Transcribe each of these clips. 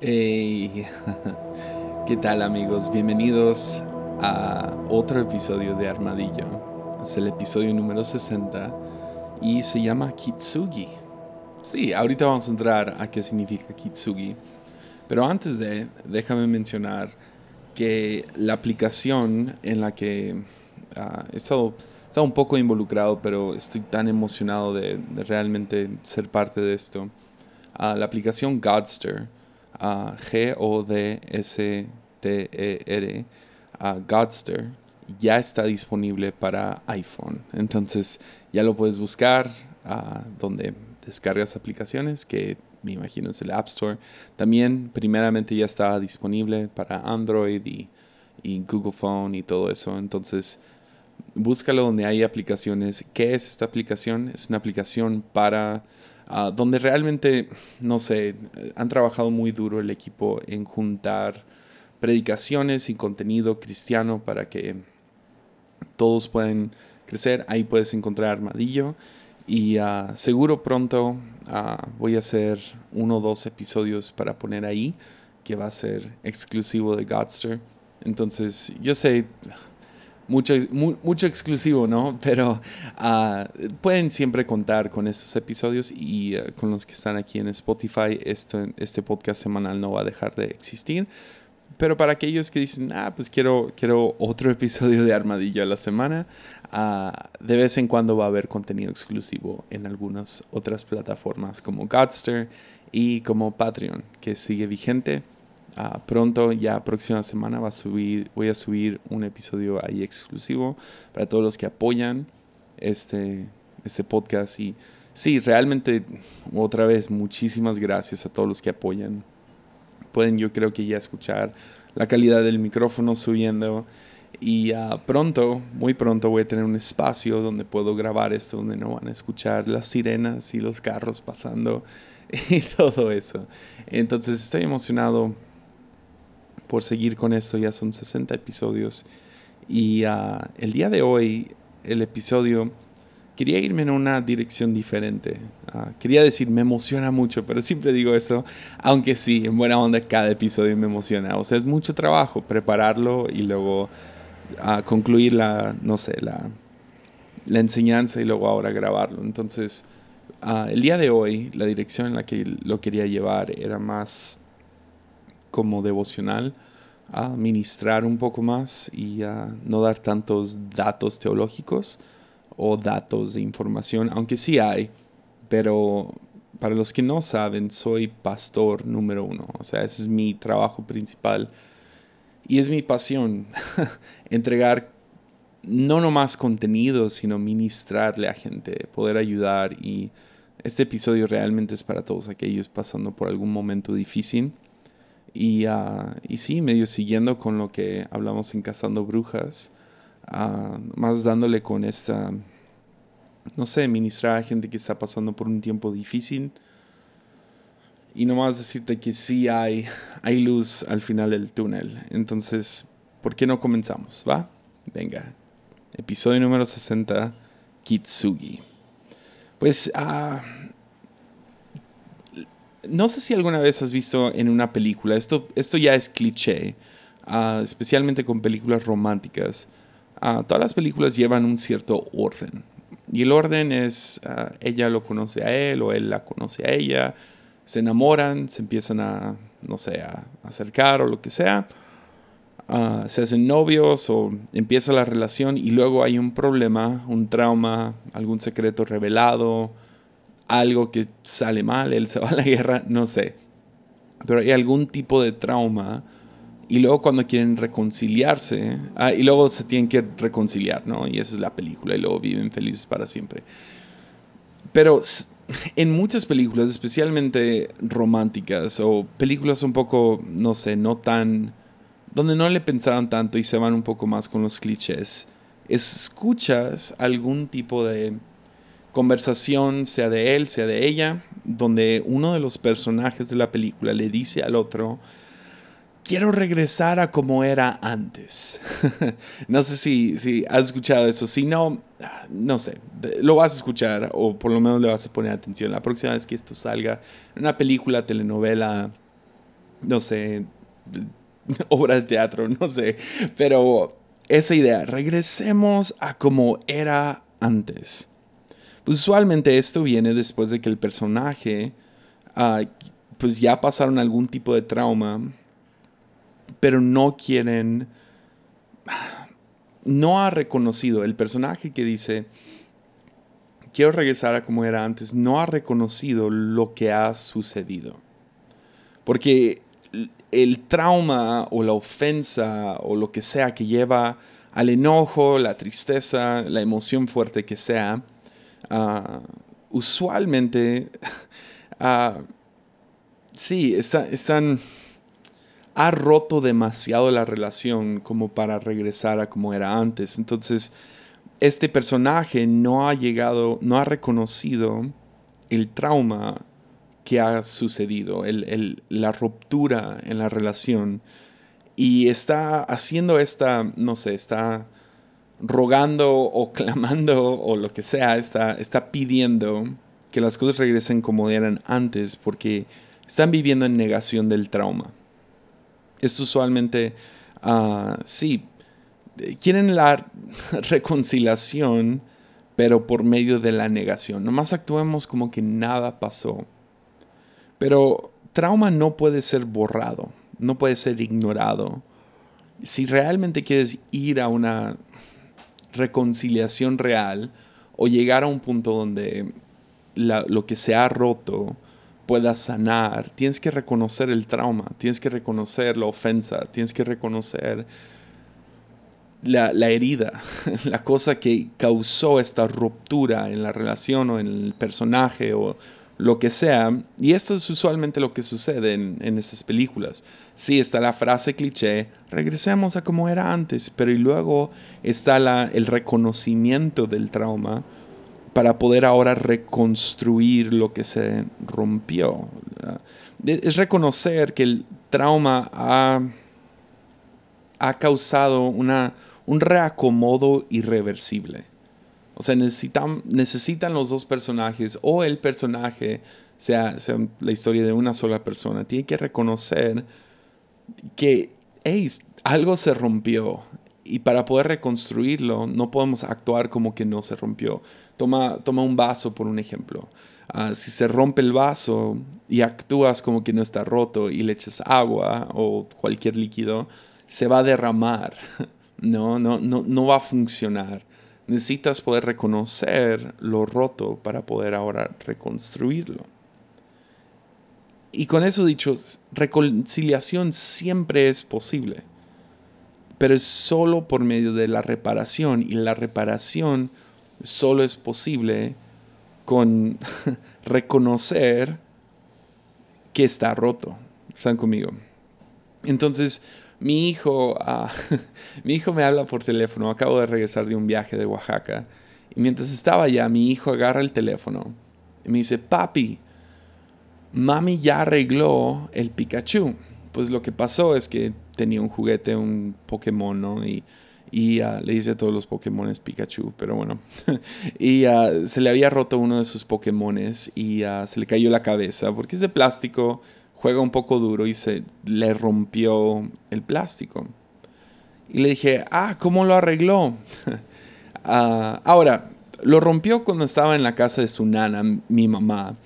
Hey, ¿qué tal amigos? Bienvenidos a otro episodio de Armadillo. Es el episodio número 60 y se llama Kitsugi. Sí, ahorita vamos a entrar a qué significa Kitsugi. Pero antes de, déjame mencionar que la aplicación en la que ah, he, estado, un poco involucrado, pero estoy tan emocionado de, realmente ser parte de esto. Ah, la aplicación Godster G-O-D-S-T-E-R, Godster, ya está disponible para iPhone. Entonces ya lo puedes buscar donde descargas aplicaciones, que me imagino es el App Store. También, primeramente, ya está disponible para Android y, y Google Phone y todo eso. Entonces, búscalo donde hay aplicaciones. ¿Qué es esta aplicación? Es una aplicación para Ah, donde realmente, no sé, han trabajado muy duro el equipo en juntar predicaciones y contenido cristiano para que todos puedan crecer. Ahí puedes encontrar Armadillo. Y ah, seguro pronto ah, voy a hacer uno o dos episodios para poner ahí, que va a ser exclusivo de Godster. Entonces, yo sé, mucho, mucho exclusivo, ¿no? Pero ah, pueden siempre contar con estos episodios y ah, con los que están aquí en Spotify. Este, este podcast semanal no va a dejar de existir. Pero para aquellos que dicen, ah, pues quiero, quiero otro episodio de Armadillo a la semana, ah, de vez en cuando va a haber contenido exclusivo en algunas otras plataformas como Godster y como Patreon, que sigue vigente. Ah, pronto, ya próxima semana, va a subir, voy a subir un episodio ahí exclusivo para todos los que apoyan este, este podcast. Y sí, realmente, otra vez, muchísimas gracias a todos los que apoyan. Pueden, yo creo que ya escuchar la calidad del micrófono subiendo. Y uh, pronto, muy pronto voy a tener un espacio donde puedo grabar esto, donde no van a escuchar las sirenas y los carros pasando y todo eso. Entonces estoy emocionado por seguir con esto. Ya son 60 episodios. Y ah, el día de hoy, el episodio, quería irme en una dirección diferente. Ah, quería decir, me emociona mucho, pero siempre digo eso, aunque sí, en buena onda cada episodio me emociona. O sea, es mucho trabajo prepararlo y luego uh, concluir la, no sé, la, la enseñanza y luego ahora grabarlo. Entonces, el día de hoy, la dirección en la que lo quería llevar era más como devocional a ministrar un poco más y a no dar tantos datos teológicos o datos de información, aunque sí hay, pero para los que no saben, soy pastor número uno, o sea, ese es mi trabajo principal y es mi pasión, entregar no nomás contenido, sino ministrarle a gente, poder ayudar y este episodio realmente es para todos aquellos pasando por algún momento difícil y, uh, y sí, medio siguiendo con lo que hablamos en Cazando Brujas, uh, más dándole con esta, no sé, ministrar a gente que está pasando por un tiempo difícil. Y nomás decirte que sí hay, hay luz al final del túnel. Entonces, ¿por qué no comenzamos? ¿Va? Venga. Episodio número 60, Kitsugi. Pues, uh, no sé si alguna vez has visto en una película, esto, esto ya es cliché, ah, especialmente con películas románticas. Ah, todas las películas llevan un cierto orden. Y el orden es, ah, ella lo conoce a él o él la conoce a ella, se enamoran, se empiezan a, no sé, a acercar o lo que sea, se hacen novios o empieza la relación y luego hay un problema, un trauma, algún secreto revelado, algo que sale mal, él se va a la guerra, no sé. Pero hay algún tipo de trauma y luego cuando quieren reconciliarse, ah, y luego se tienen que reconciliar, ¿no? Y esa es la película y luego viven felices para siempre. Pero en muchas películas, especialmente románticas o películas un poco, no sé, no tan... donde no le pensaron tanto y se van un poco más con los clichés, escuchas algún tipo de conversación, sea de él, sea de ella, donde uno de los personajes de la película le dice al otro, quiero regresar a como era antes. no sé si, si has escuchado eso, si no, no sé, lo vas a escuchar o por lo menos le vas a poner atención la próxima vez que esto salga, una película, telenovela, no sé, obra de teatro, no sé, pero esa idea, regresemos a como era antes. Usualmente esto viene después de que el personaje, ah, pues ya pasaron algún tipo de trauma, pero no quieren, no ha reconocido, el personaje que dice, quiero regresar a como era antes, no ha reconocido lo que ha sucedido. Porque el trauma o la ofensa o lo que sea que lleva al enojo, la tristeza, la emoción fuerte que sea, ah, usualmente, uh, sí, está, están, ha roto demasiado la relación como para regresar a como era antes. Entonces, este personaje no ha llegado, no ha reconocido el trauma que ha sucedido, la ruptura en la relación. Y está haciendo esta, no sé, está rogando o clamando o lo que sea, está, está pidiendo que las cosas regresen como eran antes porque están viviendo en negación del trauma. Es usualmente, uh, sí, quieren la reconciliación, pero por medio de la negación. Nomás actuemos como que nada pasó. Pero trauma no puede ser borrado, no puede ser ignorado. Si realmente quieres ir a una reconciliación real o llegar a un punto donde lo que se ha roto pueda sanar, tienes que reconocer el trauma, tienes que reconocer la ofensa, tienes que reconocer la, la, herida, la cosa que causó esta ruptura en la relación o en el personaje o, lo que sea. Y esto es usualmente lo que sucede en, en estas películas. Sí, está la frase cliché, regresemos a como era antes, pero luego está la, el reconocimiento del trauma para poder ahora reconstruir lo que se rompió. Es reconocer que el trauma ha, ha causado una, un reacomodo irreversible. O sea, necesitan, necesitan los dos personajes o el personaje sea, sea la historia de una sola persona. Tiene que reconocer que algo se rompió y para poder reconstruirlo no podemos actuar como que no se rompió. Toma, toma un vaso por un ejemplo. Ah, si se rompe el vaso y actúas como que no está roto y le echas agua o cualquier líquido, se va a derramar. No, no, no, no va a funcionar. Necesitas poder reconocer lo roto para poder ahora reconstruirlo. Y con eso dicho, reconciliación siempre es posible, pero es solo por medio de la reparación y la reparación solo es posible con reconocer que está roto. ¿Están conmigo? Entonces, mi hijo, ah, mi hijo me habla por teléfono, acabo de regresar de un viaje de Oaxaca, y mientras estaba allá, mi hijo agarra el teléfono y me dice, papi, mami ya arregló el Pikachu. Pues lo que pasó es que tenía un juguete, un Pokémon, ¿no? Y, y ah, le dice a todos los Pokémones Pikachu, pero bueno. y ah, se le había roto uno de sus Pokémones y se le cayó la cabeza porque es de plástico juega un poco duro y se le rompió el plástico. Y le dije, ah, ¿cómo lo arregló? Ah, ahora, lo rompió cuando estaba en la casa de su nana, mi mamá.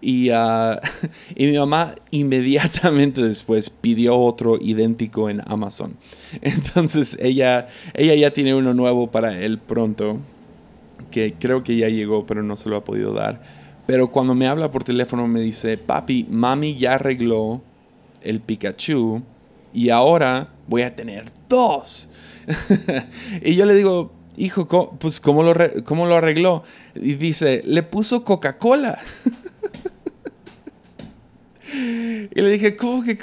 Y, ah, y, mi mamá inmediatamente después pidió otro idéntico en Amazon. Entonces ella, ella ya tiene uno nuevo para él pronto, que creo que ya llegó, pero no se lo ha podido dar. Pero cuando me habla por teléfono me dice, papi, mami ya arregló el Pikachu y ahora voy a tener dos. y yo le digo, hijo, pues ¿cómo lo, ¿cómo lo arregló? Y dice, le puso Coca-Cola. Y le dije, ¿cómo que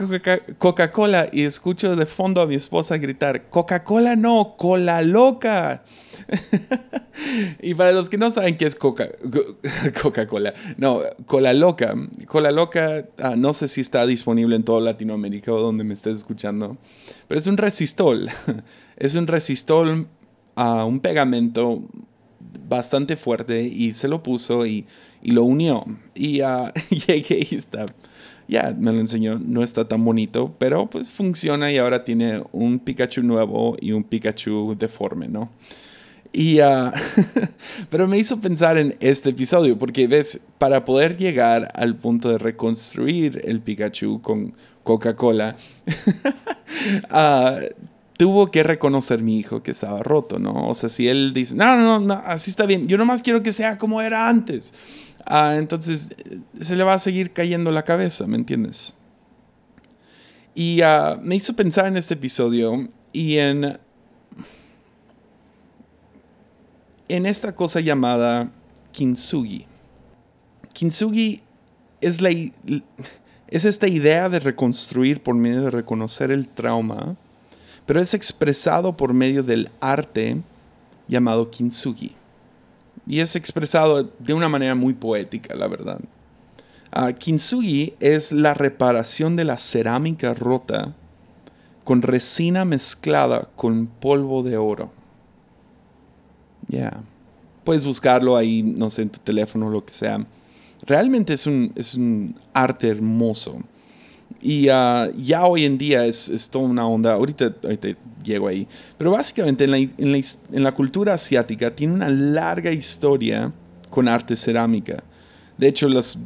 Coca-Cola? Y escucho de fondo a mi esposa gritar, Coca-Cola no, cola loca. y para los que no saben qué es Coca, Coca-Cola, no, Cola Loca. Cola Loca, ah, no sé si está disponible en toda Latinoamérica o donde me estés escuchando, pero es un resistol. es un resistol a un pegamento bastante fuerte y se lo puso y, lo unió. Y uh, llegué y está ya, me lo enseñó, no está tan bonito, pero pues funciona y ahora tiene un Pikachu nuevo y un Pikachu deforme, ¿no? Y, uh, pero me hizo pensar en este episodio, porque ves, para poder llegar al punto de reconstruir el Pikachu con Coca-Cola, uh, tuvo que reconocer mi hijo que estaba roto, ¿no? O sea, si él dice, no, no, no, así está bien, yo nomás quiero que sea como era antes, uh, entonces se le va a seguir cayendo la cabeza, ¿me entiendes? Y me hizo pensar en este episodio y en en esta cosa llamada kintsugi. Kintsugi es, la, es esta idea de reconstruir por medio de reconocer el trauma, pero es expresado por medio del arte llamado kintsugi. Y es expresado de una manera muy poética, la verdad. Uh, kintsugi es la reparación de la cerámica rota con resina mezclada con polvo de oro. Ya. Puedes buscarlo ahí, no sé, en tu teléfono o lo que sea. Realmente es un, es un arte hermoso. Y uh, ya hoy en día es, es, toda una onda, ahorita, ahorita llego ahí, pero básicamente en la, en, la, en la, cultura asiática tiene una larga historia con arte cerámica. De hecho, los,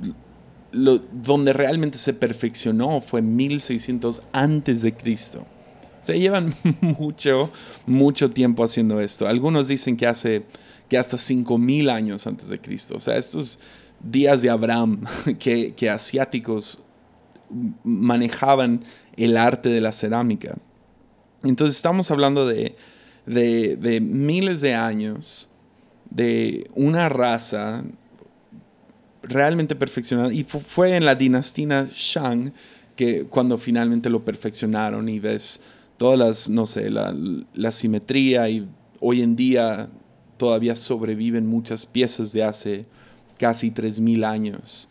lo, donde realmente se perfeccionó fue 1600 antes. O sea, llevan mucho, mucho tiempo haciendo esto. Algunos dicen que hace que hasta 5000 años antes de Cristo. O sea, estos días de Abraham que, que asiáticos manejaban el arte de la cerámica. Entonces estamos hablando de, de, de, miles de años de una raza realmente perfeccionada. Y fue en la dinastía Shang que cuando finalmente lo perfeccionaron y ves todas las, no sé, la, la simetría y hoy en día todavía sobreviven muchas piezas de hace casi 3.000 años,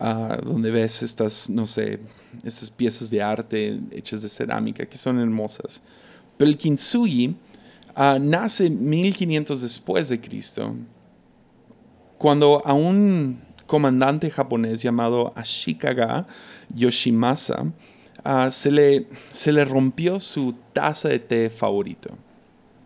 uh, donde ves estas, no sé, estas piezas de arte hechas de cerámica que son hermosas. Pero el kintsugi uh, nace 1500 después de Cristo, cuando a un comandante japonés llamado Ashikaga Yoshimasa Ah, se, le, se le rompió su taza de té favorito.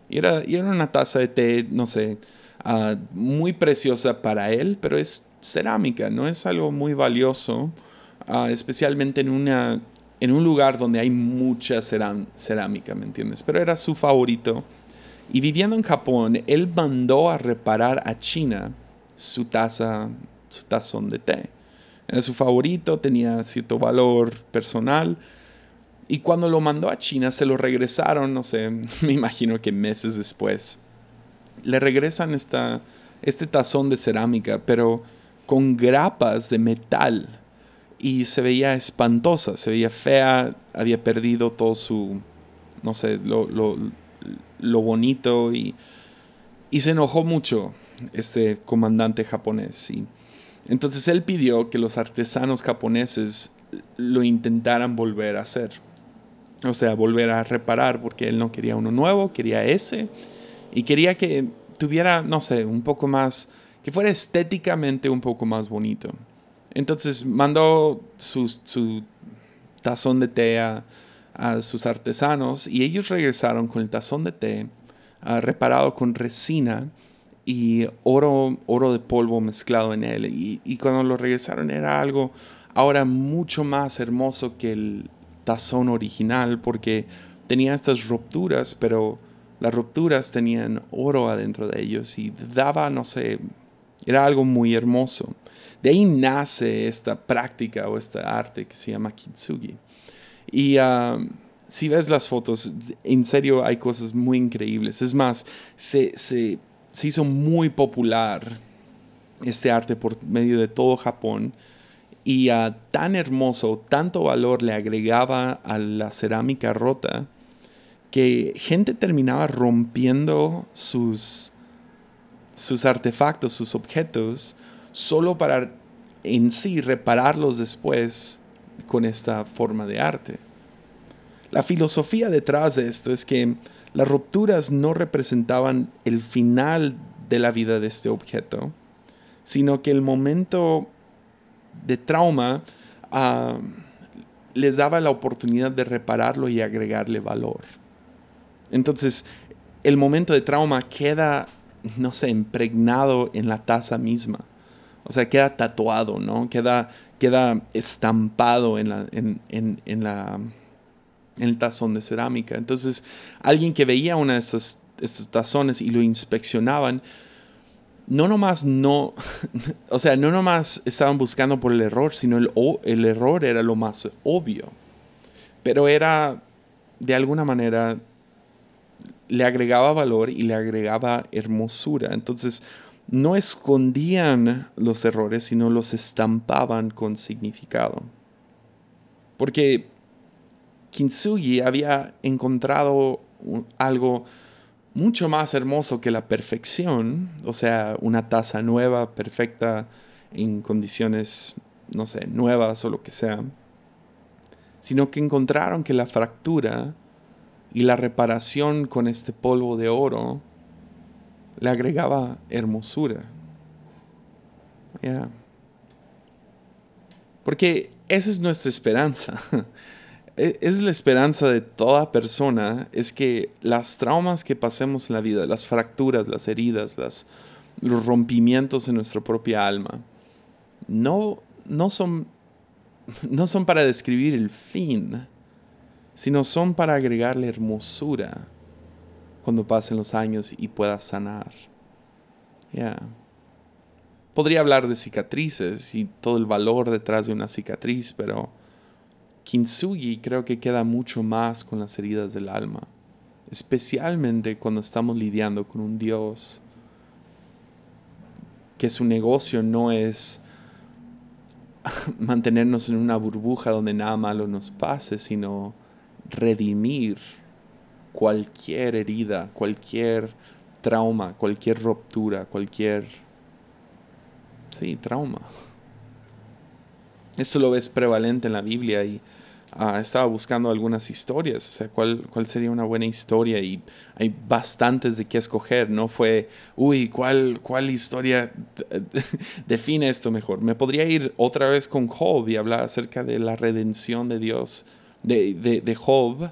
Y era, era una taza de té, no sé, uh, muy preciosa para él, pero es cerámica, no es algo muy valioso, uh, especialmente en, una, en un lugar donde hay mucha cerámica, ¿me entiendes? Pero era su favorito. Y viviendo en Japón, él mandó a reparar a China su taza, su tazón de té. Era su favorito, tenía cierto valor personal. Y cuando lo mandó a China, se lo regresaron, no sé, me imagino que meses después. Le regresan esta, este tazón de cerámica, pero con grapas de metal. Y se veía espantosa, se veía fea, había perdido todo su, no sé, lo, lo, lo bonito. Y, y se enojó mucho este comandante japonés. Y, entonces él pidió que los artesanos japoneses lo intentaran volver a hacer. O sea, volver a reparar porque él no quería uno nuevo, quería ese. Y quería que tuviera, no sé, un poco más, que fuera estéticamente un poco más bonito. Entonces mandó su, tazón de té a, sus artesanos y ellos regresaron con el tazón de té uh, reparado con resina y oro, oro de polvo mezclado en él. Y, cuando lo regresaron era algo ahora mucho más hermoso que el tazón original porque tenía estas rupturas, pero las rupturas tenían oro adentro de ellos y daba, no sé, era algo muy hermoso. De ahí nace esta práctica o esta arte que se llama kintsugi. Y ah, si ves las fotos, en serio hay cosas muy increíbles. Es más, se, se se hizo muy popular este arte por medio de todo Japón y tan hermoso, tanto valor le agregaba a la cerámica rota que gente terminaba rompiendo sus, sus artefactos, sus objetos, solo para en sí repararlos después con esta forma de arte. La filosofía detrás de esto es que las rupturas no representaban el final de la vida de este objeto, sino que el momento de trauma ah, les daba la oportunidad de repararlo y agregarle valor. Entonces, el momento de trauma queda, no sé, impregnado en la taza misma. O sea, queda tatuado, ¿no? Queda, queda estampado en, la, en, en, la, en el tazón de cerámica. Entonces, alguien que veía una de estos, estos tazones y lo inspeccionaban, no nomás no, o sea, no nomás estaban buscando por el error, sino el, el error era lo más obvio. Pero era, de alguna manera, le agregaba valor y le agregaba hermosura. Entonces, no escondían los errores, sino los estampaban con significado. Porque Kintsugi había encontrado algo mucho más hermoso que la perfección, o sea, una taza nueva, perfecta, en condiciones, no sé, nuevas o lo que sea, sino que encontraron que la fractura y la reparación con este polvo de oro le agregaba hermosura. Porque esa es nuestra esperanza. E, es la esperanza de toda persona, es que las traumas que pasemos en la vida, las fracturas, las heridas, los rompimientos en nuestra propia alma, no, no, son, no son para describir el fin, sino son para agregarle hermosura cuando pasen los años y pueda sanar. Podría hablar de cicatrices y todo el valor detrás de una cicatriz, pero Kintsugi creo que queda mucho más con las heridas del alma, especialmente cuando estamos lidiando con un Dios que su negocio no es mantenernos en una burbuja donde nada malo nos pase, sino redimir cualquier herida, cualquier trauma, cualquier ruptura, cualquier... Sí, trauma. Eso lo ves prevalente en la Biblia y Ah, estaba buscando algunas historias, o sea, ¿cuál, sería una buena historia y hay bastantes de qué escoger, no fue, uy, ¿cuál, cuál historia define esto mejor? Me podría ir otra vez con Job y hablar acerca de la redención de Dios, de, de, de Job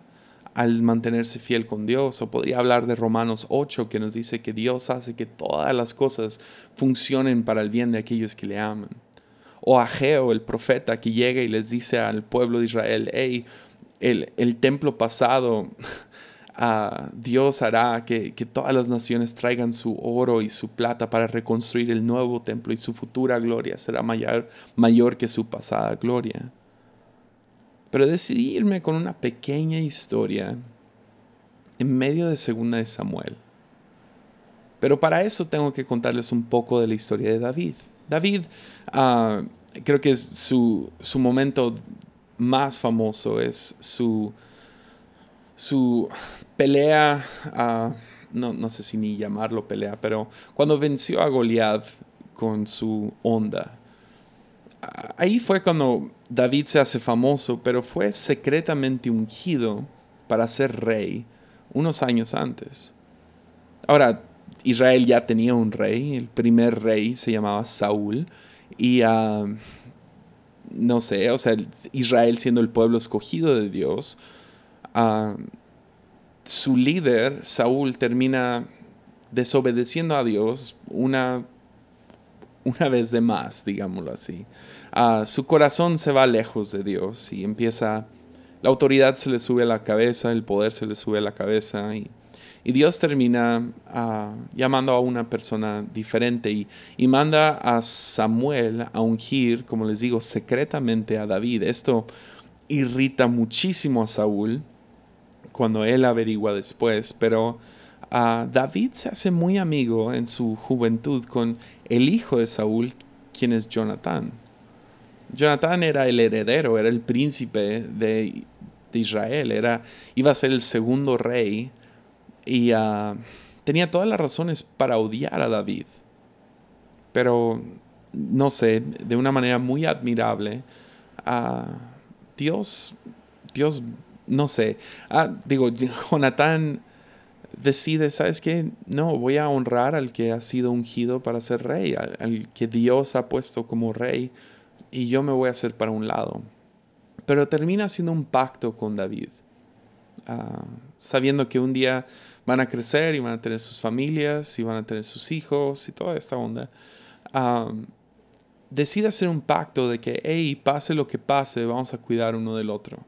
al mantenerse fiel con Dios, o podría hablar de Romanos 8 que nos dice que Dios hace que todas las cosas funcionen para el bien de aquellos que le aman o Ageo, el profeta, que llega y les dice al pueblo de Israel, hey, el, templo pasado, uh, Dios hará que, todas las naciones traigan su oro y su plata para reconstruir el nuevo templo y su futura gloria será mayor, mayor que su pasada gloria. Pero decidí irme con una pequeña historia en medio de Segunda de Samuel. Pero para eso tengo que contarles un poco de la historia de David. David, ah, creo que es su, momento más famoso, es su, su pelea, ah, no, no, sé si ni llamarlo pelea, pero cuando venció a Goliath con su onda. Ah, ahí fue cuando David se hace famoso, pero fue secretamente ungido para ser rey unos años antes. Ahora, Israel ya tenía un rey, el primer rey se llamaba Saúl, y ah, no sé, o sea, Israel siendo el pueblo escogido de Dios, ah, su líder, Saúl, termina desobedeciendo a Dios una, una vez de más, digámoslo así. Ah, su corazón se va lejos de Dios y empieza, la autoridad se le sube a la cabeza, el poder se le sube a la cabeza y y Dios termina ah, llamando a una persona diferente y, manda a Samuel a ungir, como les digo, secretamente a David. Esto irrita muchísimo a Saúl cuando él averigua después, pero uh, David se hace muy amigo en su juventud con el hijo de Saúl, quien es Jonatán. Jonatán era el heredero, era el príncipe de, de Israel, era, iba a ser el segundo rey y ah, tenía todas las razones para odiar a David. Pero, no sé, de una manera muy admirable, uh, Dios, Dios, no sé, ah, digo, Jonatán decide, ¿sabes qué? No, voy a honrar al que ha sido ungido para ser rey, al, que Dios ha puesto como rey y yo me voy a hacer para un lado. Pero termina haciendo un pacto con David, ah, sabiendo que un día van a crecer y van a tener sus familias y van a tener sus hijos y toda esta onda. decide hacer un pacto de que, hey, pase lo que pase, vamos a cuidar uno del otro.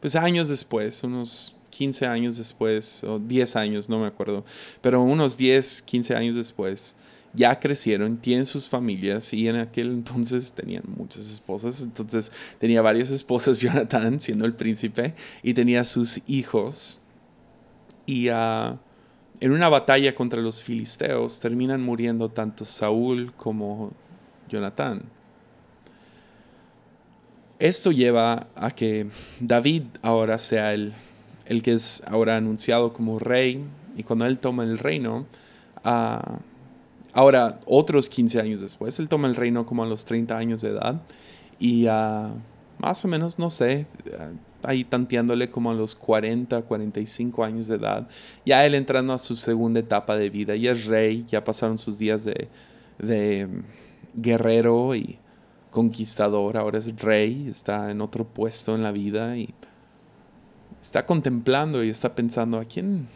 Pues años después, unos 15 años después, o 10 años, no me acuerdo, pero unos 10, 15 años después, ya crecieron, tienen sus familias y en aquel entonces tenían muchas esposas, entonces tenía varias esposas Jonathan siendo el príncipe y tenía sus hijos y ah, en una batalla contra los filisteos terminan muriendo tanto Saúl como Jonathan. Esto lleva a que David ahora sea el, el que es ahora anunciado como rey y cuando él toma el reino, uh, Ahora, otros 15 años después, él toma el reino como a los 30 años de edad y uh, más o menos, no sé, uh, ahí tanteándole como a los 40, 45 años de edad, ya él entrando a su segunda etapa de vida, ya es rey, ya pasaron sus días de, de guerrero y conquistador, ahora es rey, está en otro puesto en la vida y está contemplando y está pensando, ¿a quién?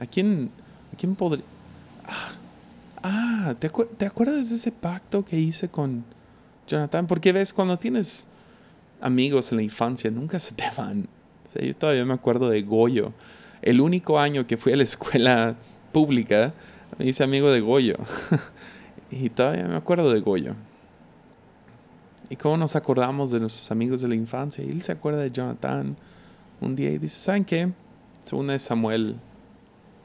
¿A quién? ¿A quién podría? Ah, ah, ¿te, acuerdas de ese pacto que hice con Jonathan? Porque ves, cuando tienes amigos en la infancia, nunca se te van. yo todavía me acuerdo de Goyo. El único año que fui a la escuela pública, me hice amigo de Goyo. y todavía me acuerdo de Goyo. Y cómo nos acordamos de nuestros amigos de la infancia. Y él se acuerda de Jonathan un día y dice, ¿saben qué? De Samuel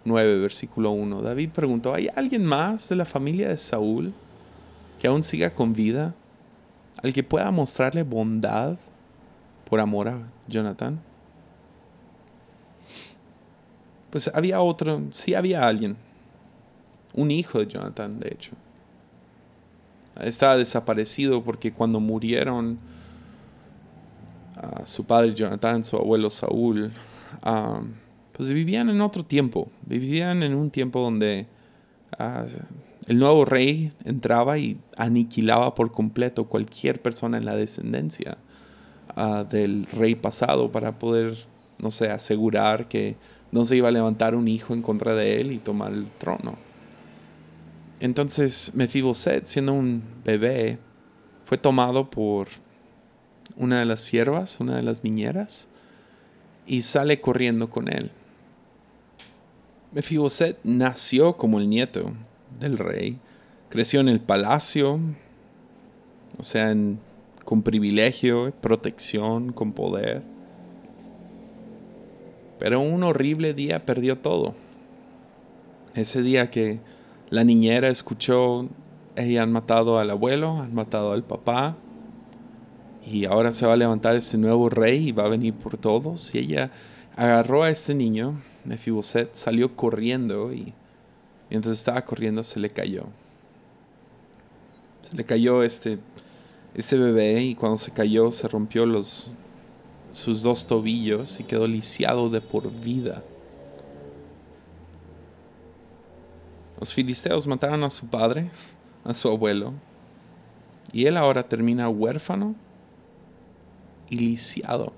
9, versículo 1. David preguntó, ¿hay alguien más de la familia de Saúl que aún siga con vida? ¿Al que pueda mostrarle bondad por amor a Jonathan? Pues había otro, sí había alguien, un hijo de Jonathan, de hecho. Estaba desaparecido porque cuando murieron su padre Jonathan, su abuelo Saúl, pues vivían en otro tiempo, vivían en un tiempo donde ah, el nuevo rey entraba y aniquilaba por completo cualquier persona en la descendencia ah, del rey pasado para poder, no sé, asegurar que no se iba a levantar un hijo en contra de él y tomar el trono. Entonces Mefiboset, siendo un bebé, fue tomado por una de las siervas, una de las niñeras, y sale corriendo con él. Mefiboset nació como el nieto del rey, creció en el palacio, o sea, con privilegio, protección, con poder. Pero un horrible día perdió todo. Ese día que la niñera escuchó, ella han matado al abuelo, han matado al papá, y ahora se va a levantar este nuevo rey y va a venir por todos. Y ella agarró a este niño Mefiboset salió corriendo y mientras estaba corriendo se le cayó. Se le cayó este, este bebé y cuando se cayó se rompió los, sus dos tobillos y quedó lisiado de por vida. Los filisteos mataron a su padre, a su abuelo, y él ahora termina huérfano y lisiado.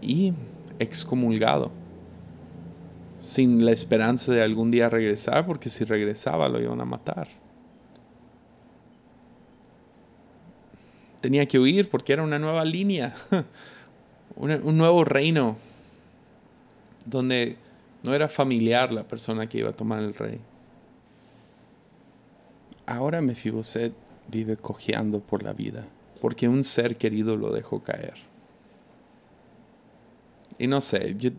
Y excomulgado, sin la esperanza de algún día regresar, porque si regresaba lo iban a matar. Tenía que huir porque era una nueva línea, un nuevo reino, donde no era familiar la persona que iba a tomar el rey. Ahora Mefiboset vive cojeando por la vida, porque un ser querido lo dejó caer. Y no sé, yo,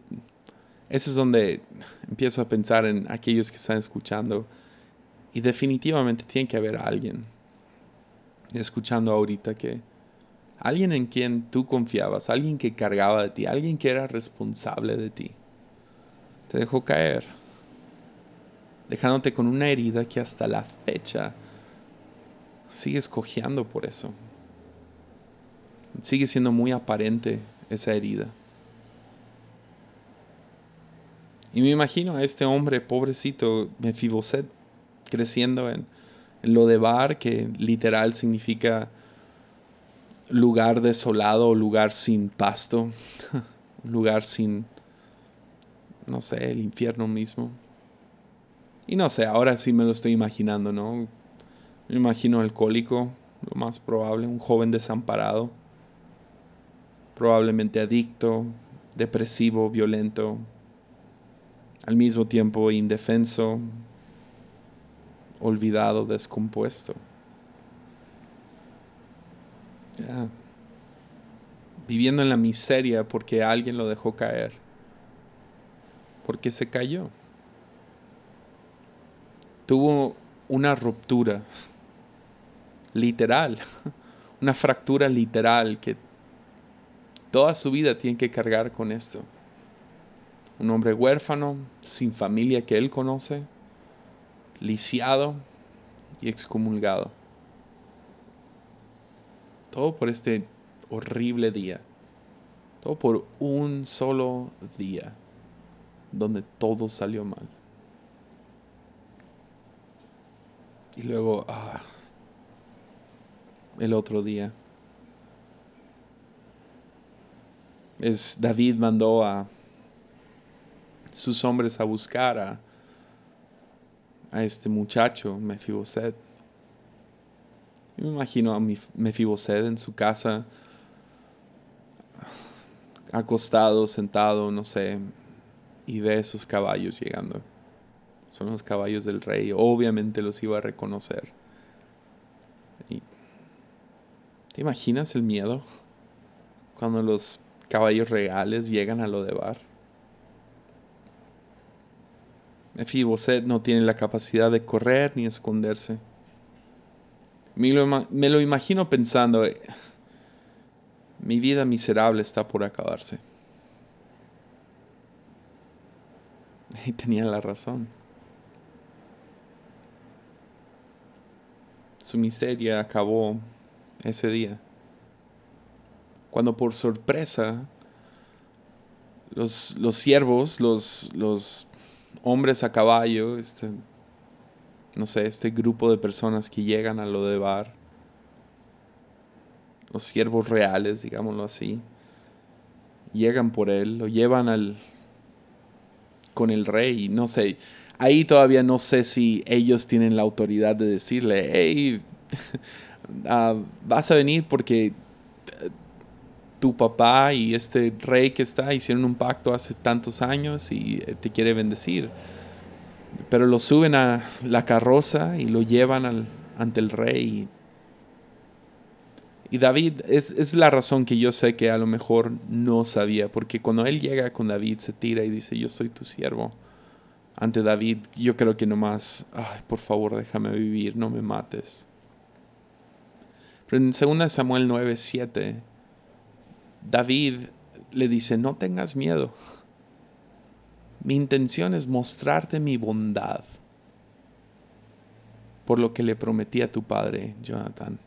eso es donde empiezo a pensar en aquellos que están escuchando. Y definitivamente tiene que haber alguien escuchando ahorita que alguien en quien tú confiabas, alguien que cargaba de ti, alguien que era responsable de ti, te dejó caer, dejándote con una herida que hasta la fecha sigues cojeando por eso. Sigue siendo muy aparente esa herida. Y me imagino a este hombre pobrecito, Mefiboset, creciendo en, lo de bar, que literal significa lugar desolado lugar sin pasto, lugar sin, no sé, el infierno mismo. Y no sé, ahora sí me lo estoy imaginando, ¿no? Me imagino alcohólico, lo más probable, un joven desamparado, probablemente adicto, depresivo, violento, al mismo tiempo indefenso, olvidado, descompuesto. Viviendo en la miseria porque alguien lo dejó caer, porque se cayó. Tuvo una ruptura literal, una fractura literal que toda su vida tiene que cargar con esto. Un hombre huérfano, sin familia que él conoce, lisiado y excomulgado. Todo por este horrible día. Todo por un solo día donde todo salió mal. Y luego, ah, el otro día. Es David mandó a sus hombres a buscar a, a este muchacho, Mefiboset. me imagino a Mefiboset en su casa, acostado, sentado, no sé, y ve esos caballos llegando. Son los caballos del rey. Obviamente los iba a reconocer. ¿Te imaginas el miedo cuando los caballos reales llegan a lo de bar? Mefiboset no tiene la capacidad de correr ni esconderse. Me lo, me lo imagino pensando, eh, mi vida miserable está por acabarse. Y tenía la razón. Su miseria acabó ese día. Cuando por sorpresa los, los siervos, los, los hombres a caballo, este, no sé, este grupo de personas que llegan a lo de bar, los siervos reales, digámoslo así, llegan por él, lo llevan al con el rey, no sé, ahí todavía no sé si ellos tienen la autoridad de decirle, hey, ah, vas a venir porque tu papá y este rey que está hicieron un pacto hace tantos años y eh, te quiere bendecir. Pero lo suben a la carroza y lo llevan ante el rey. Y David es, es, la razón que yo sé que a lo mejor no sabía, porque cuando él llega con David se tira y dice, yo soy tu siervo ante David, yo creo que nomás, ay, por favor, déjame vivir, no me mates. Pero en 2 Samuel 9, 7, David le dice, no tengas miedo. Mi intención es mostrarte mi bondad por lo que le prometí a tu padre, Jonathan.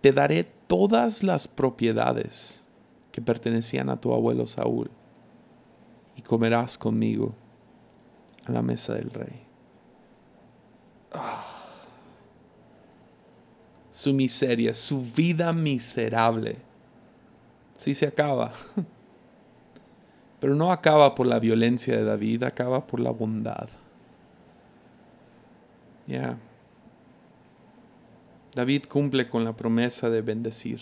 Te daré todas las propiedades que pertenecían a tu abuelo Saúl y comerás conmigo a la mesa del rey. Ah. Su miseria, su vida miserable, sí se acaba. Pero no acaba por la violencia de David, acaba por la bondad. Ya. David cumple con la promesa de bendecir.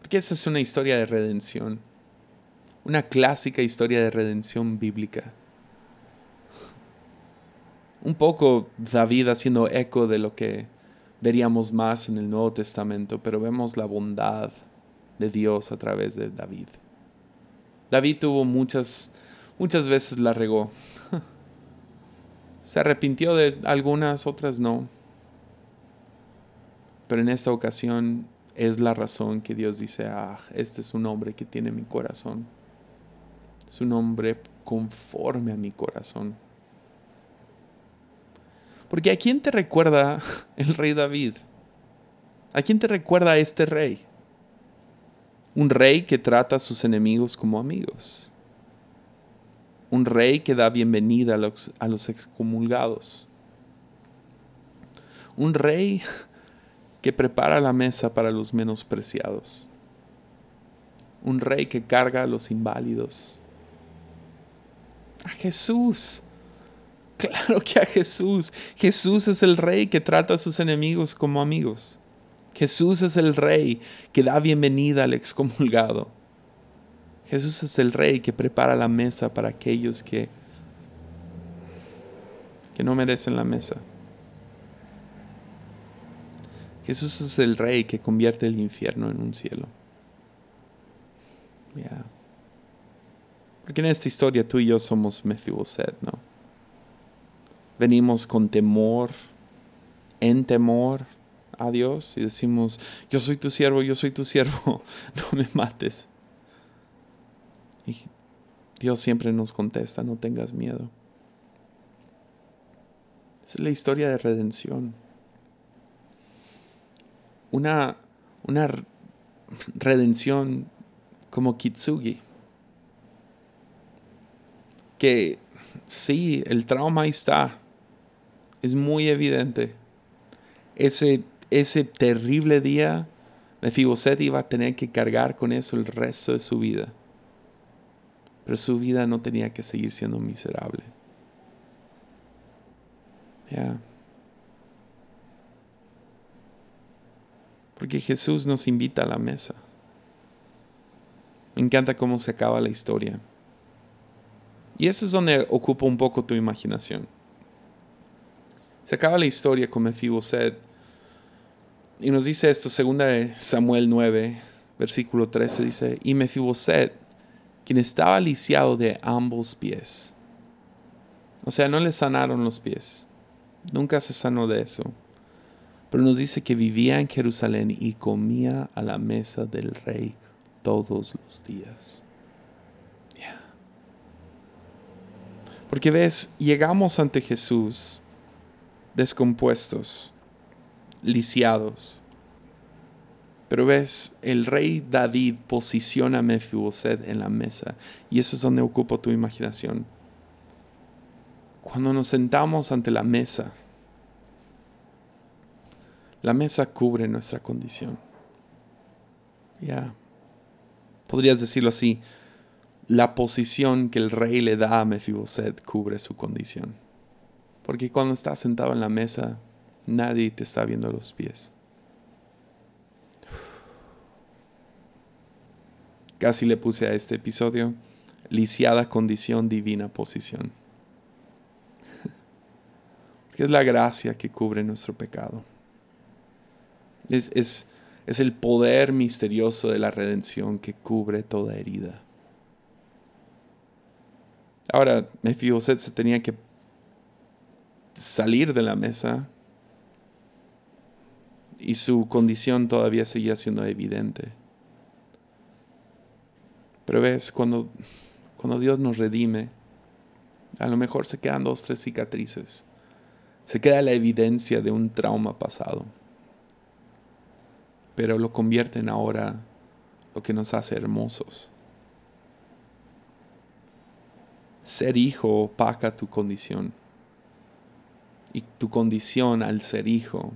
Porque esa es una historia de redención. Una clásica historia de redención bíblica un poco David haciendo eco de lo que veríamos más en el Nuevo Testamento, pero vemos la bondad de Dios a través de David. David tuvo muchas, muchas veces la regó. Se arrepintió de algunas, otras no. Pero en esta ocasión es la razón que Dios dice, ah, este es un hombre que tiene mi corazón. Es un hombre conforme a mi corazón. Porque ¿a quién te recuerda el rey David? ¿A quién te recuerda este rey? Un rey que trata a sus enemigos como amigos. Un rey que da bienvenida a los, excomulgados. un rey que prepara la mesa para los menospreciados. Un rey que carga a los inválidos. A Jesús. Claro que a Jesús. Jesús es el rey que trata a sus enemigos como amigos. Jesús es el rey que da bienvenida al excomulgado. Jesús es el rey que prepara la mesa para aquellos que, que no merecen la mesa. Jesús es el rey que convierte el infierno en un cielo. Porque en esta historia tú y yo somos Mefiboset, ¿no? Venimos con temor, en temor a Dios y decimos, yo soy tu siervo, yo soy tu siervo, no me mates. Y Dios siempre nos contesta, no tengas miedo. es la historia de redención una, una redención como Kitsugi. Que sí, el trauma está. Es muy evidente. Ese, ese terrible día, Mefiboset iba a tener que cargar con eso el resto de su vida. Pero su vida no tenía que seguir siendo miserable. Ya. Porque Jesús nos invita a la mesa. Me encanta cómo se acaba la historia. Y eso es donde ocupa un poco tu imaginación. Se acaba la historia con Mefiboset. Y nos dice esto, segunda de Samuel 9, versículo 13, dice, y Mefiboset, quien estaba lisiado de ambos pies. O sea, no le sanaron los pies. Nunca se sanó de eso. Pero nos dice que vivía en Jerusalén y comía a la mesa del rey todos los días. Porque ves, llegamos ante Jesús descompuestos, lisiados. Pero ves, el rey David posiciona a Mefiboset en la mesa. Y eso es donde ocupa tu imaginación. Cuando nos sentamos ante la mesa, la mesa cubre nuestra condición. Ya. Podrías decirlo así. La posición que el rey le da a Mefiboset cubre su condición. Porque cuando estás sentado en la mesa, nadie te está viendo los pies. Casi le puse a este episodio lisiada condición, divina posición. Porque es la gracia que cubre nuestro pecado. Es, el poder misterioso de la redención que cubre toda herida. Ahora, Mefiboset se tenía que salir de la mesa y su condición todavía seguía siendo evidente. Pero ves, cuando, cuando Dios nos redime, a lo mejor se quedan dos, tres cicatrices. Se queda la evidencia de un trauma pasado pero lo convierten ahora lo que nos hace hermosos. Ser hijo opaca tu condición. Y tu condición al ser hijo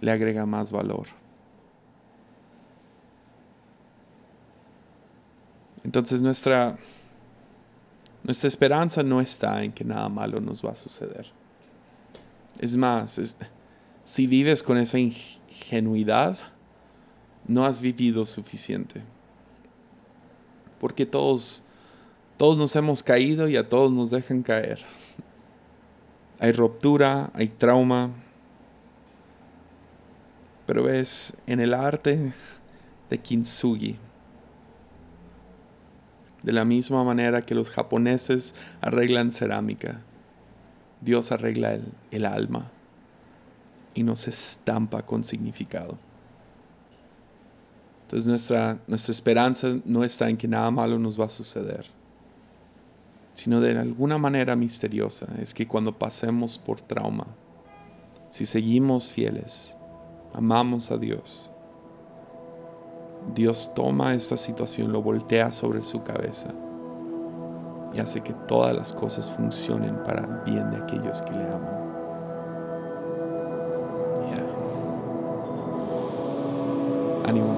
le agrega más valor. Entonces nuestra, nuestra esperanza no está en que nada malo nos va a suceder. Es más, si vives con esa ingenuidad, no has vivido suficiente. Porque todos, todos nos hemos caído y a todos nos dejan caer. Hay ruptura, hay trauma. Pero ves, en el arte de kintsugi, de la misma manera que los japoneses arreglan cerámica, Dios arregla el alma y nos estampa con significado. Entonces nuestra, nuestra esperanza no está en que nada malo nos va a suceder, sino de alguna manera misteriosa es que cuando pasemos por trauma, si seguimos fieles, amamos a Dios, Dios toma esta situación, lo voltea sobre su cabeza y hace que todas las cosas funcionen para bien de aquellos que le aman. Ánimo.